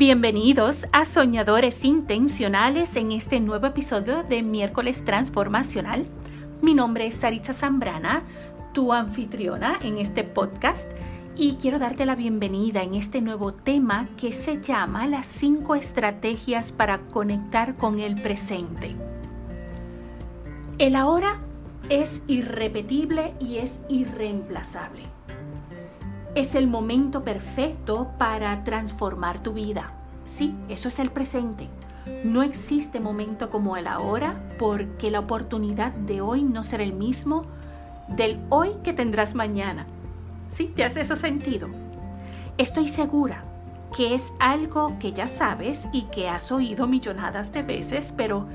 Bienvenidos a Soñadores Intencionales en este nuevo episodio de Miércoles Transformacional. Mi nombre es Saritza Zambrana, tu anfitriona en este podcast y quiero darte la bienvenida en este nuevo tema que se llama las cinco estrategias para conectar con el presente. El ahora es irrepetible y es irreemplazable. Es el momento perfecto para transformar tu vida. Sí, eso es el presente. No existe momento como el ahora porque la oportunidad de hoy no será el mismo del hoy que tendrás mañana. ¿Sí? ¿Te hace eso sentido? Estoy segura que es algo que ya sabes y que has oído millonadas de veces, pero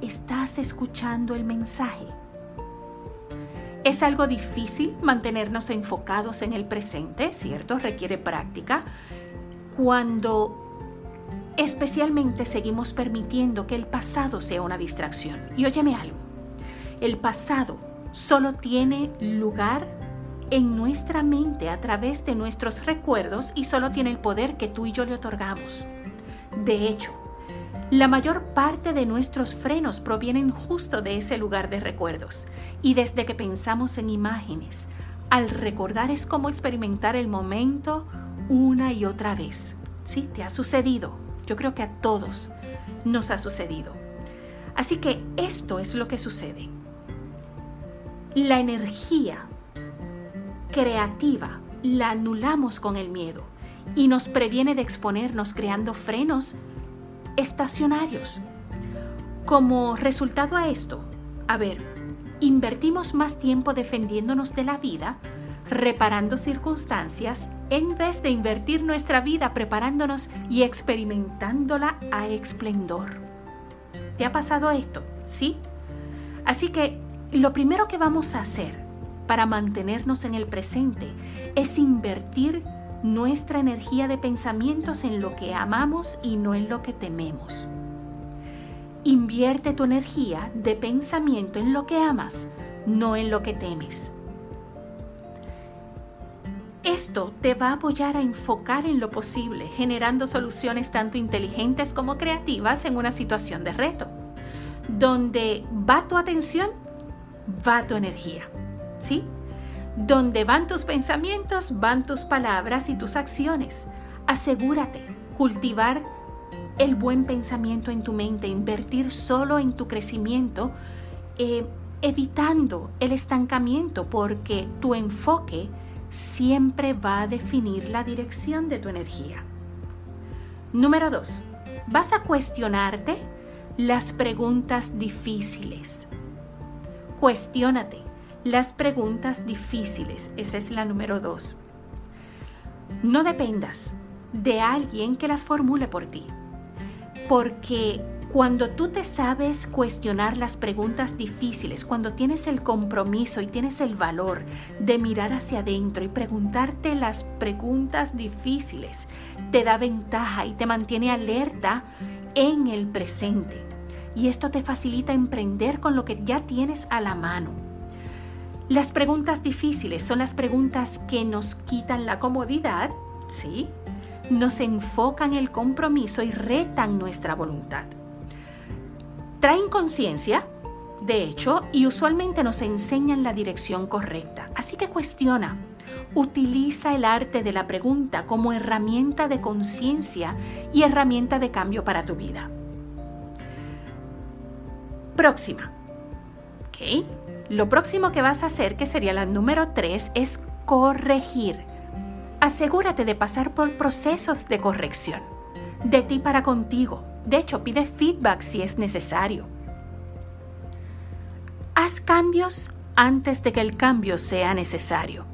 ¿estás escuchando el mensaje? Es algo difícil mantenernos enfocados en el presente, ¿cierto? Requiere práctica. Cuando especialmente seguimos permitiendo que el pasado sea una distracción. Y óyeme algo, el pasado solo tiene lugar en nuestra mente a través de nuestros recuerdos y solo tiene el poder que tú y yo le otorgamos. De hecho, la mayor parte de nuestros frenos provienen justo de ese lugar de recuerdos. Y desde que pensamos en imágenes, al recordar es como experimentar el momento una y otra vez. Sí, te ha sucedido. Yo creo que a todos nos ha sucedido. Así que esto es lo que sucede. La energía creativa la anulamos con el miedo y nos previene de exponernos creando frenos estacionarios. Como resultado a esto, a ver, invertimos más tiempo defendiéndonos de la vida, reparando circunstancias, en vez de invertir nuestra vida preparándonos y experimentándola a esplendor. ¿Te ha pasado esto? ¿Sí? Así que lo primero que vamos a hacer para mantenernos en el presente es invertir nuestra energía de pensamientos en lo que amamos y no en lo que tememos. Invierte tu energía de pensamiento en lo que amas, no en lo que temes. Esto te va a apoyar a enfocar en lo posible, generando soluciones tanto inteligentes como creativas en una situación de reto. Donde va tu atención, va tu energía. ¿Sí? Donde van tus pensamientos, van tus palabras y tus acciones. Asegúrate, cultivar el buen pensamiento en tu mente, invertir solo en tu crecimiento, eh, evitando el estancamiento, porque tu enfoque siempre va a definir la dirección de tu energía. Número dos, Vas a cuestionarte las preguntas difíciles. Cuestiónate las preguntas difíciles. Esa es la número dos. No dependas de alguien que las formule por ti. Porque cuando tú te sabes cuestionar las preguntas difíciles, cuando tienes el compromiso y tienes el valor de mirar hacia adentro y preguntarte las preguntas difíciles, te da ventaja y te mantiene alerta en el presente. Y esto te facilita emprender con lo que ya tienes a la mano. Las preguntas difíciles son las preguntas que nos quitan la comodidad, ¿sí? Nos enfocan el compromiso y retan nuestra voluntad. Traen conciencia, de hecho, y usualmente nos enseñan la dirección correcta. Así que cuestiona. Utiliza el arte de la pregunta como herramienta de conciencia y herramienta de cambio para tu vida. Próxima. ¿Ok? Lo próximo que vas a hacer, que sería la número 3, es corregir. Asegúrate de pasar por procesos de corrección, de ti para contigo. De hecho, pide feedback si es necesario. Haz cambios antes de que el cambio sea necesario.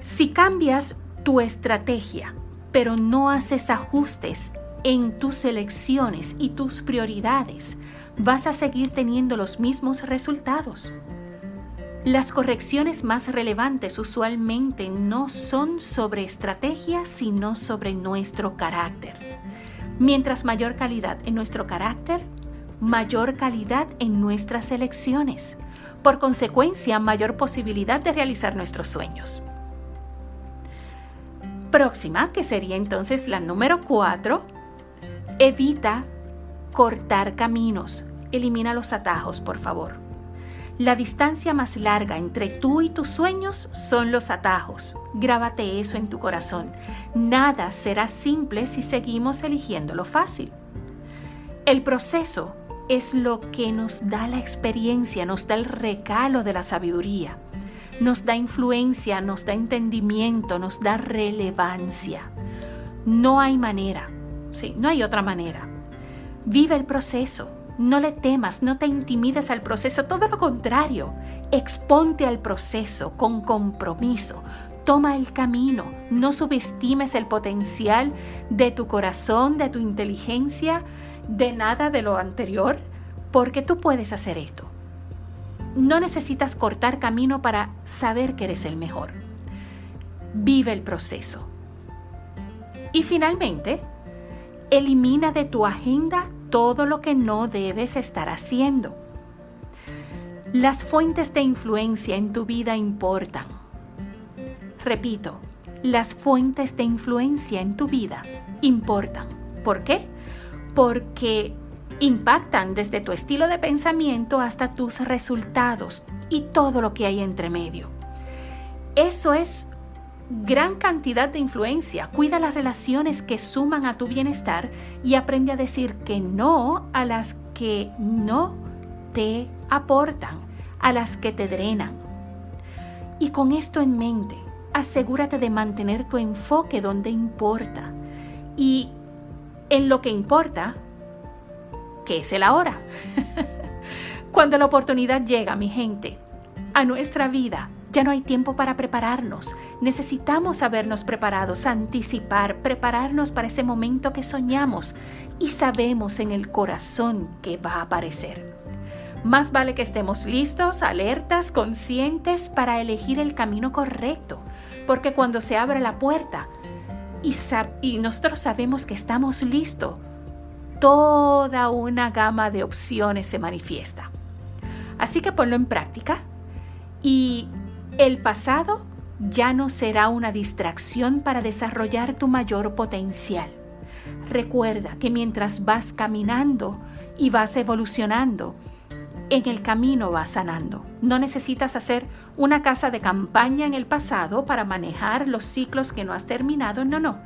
Si cambias tu estrategia, pero no haces ajustes en tus elecciones y tus prioridades, vas a seguir teniendo los mismos resultados. Las correcciones más relevantes usualmente no son sobre estrategia, sino sobre nuestro carácter. Mientras mayor calidad en nuestro carácter, mayor calidad en nuestras elecciones. Por consecuencia, mayor posibilidad de realizar nuestros sueños. próxima, que sería entonces la número 4, evita cortar caminos. Elimina los atajos, por favor. La distancia más larga entre tú y tus sueños son los atajos. Grábate eso en tu corazón. Nada será simple si seguimos eligiendo lo fácil. El proceso es lo que nos da la experiencia, nos da el recalo de la sabiduría, nos da influencia, nos da entendimiento, nos da relevancia. No hay manera, sí, no hay otra manera. Vive el proceso, no le temas, no te intimides al proceso, todo lo contrario, exponte al proceso con compromiso. Toma el camino, no subestimes el potencial de tu corazón, de tu inteligencia, de nada de lo anterior, porque tú puedes hacer esto. No necesitas cortar camino para saber que eres el mejor. Vive el proceso. Y finalmente, elimina de tu agenda todo lo que no debes estar haciendo. Las fuentes de influencia en tu vida importan. Repito, las fuentes de influencia en tu vida importan. ¿Por qué? Porque impactan desde tu estilo de pensamiento hasta tus resultados y todo lo que hay entre medio. Eso es gran cantidad de influencia. Cuida las relaciones que suman a tu bienestar y aprende a decir que no a las que no te aportan, a las que te drenan. Y con esto en mente, asegúrate de mantener tu enfoque donde importa. Y en lo que importa, que es el ahora. Cuando la oportunidad llega, mi gente, a nuestra vida, ya no hay tiempo para prepararnos. Necesitamos habernos preparados, anticipar, prepararnos para ese momento que soñamos y sabemos en el corazón que va a aparecer. Más vale que estemos listos, alertas, conscientes para elegir el camino correcto, porque cuando se abre la puerta y, y nosotros sabemos que estamos listos, toda una gama de opciones se manifiesta. Así que ponlo en práctica y el pasado ya no será una distracción para desarrollar tu mayor potencial. Recuerda que mientras vas caminando y vas evolucionando, en el camino vas sanando. No necesitas hacer una casa de campaña en el pasado para manejar los ciclos que no has terminado, no, no.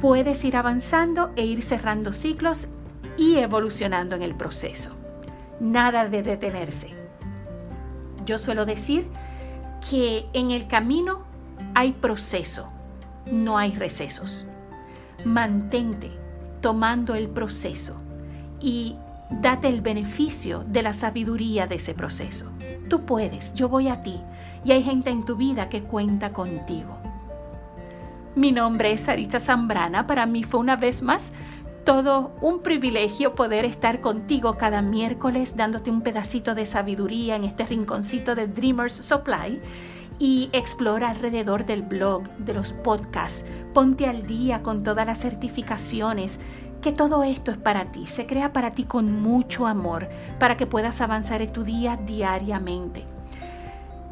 Puedes ir avanzando e ir cerrando ciclos y evolucionando en el proceso. Nada de detenerse. Yo suelo decir que en el camino hay proceso, no hay recesos. Mantente tomando el proceso y date el beneficio de la sabiduría de ese proceso. Tú puedes, yo voy a ti y hay gente en tu vida que cuenta contigo. Mi nombre es Saritza Zambrana. Para mí fue una vez más todo un privilegio poder estar contigo cada miércoles dándote un pedacito de sabiduría en este rinconcito de Dreamers Supply y explora alrededor del blog, de los podcasts, ponte al día con todas las certificaciones, que todo esto es para ti, se crea para ti con mucho amor, para que puedas avanzar en tu día diariamente.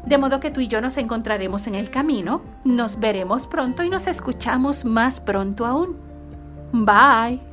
De modo que tú y yo nos encontraremos en el camino, nos veremos pronto y nos escuchamos más pronto aún. Bye.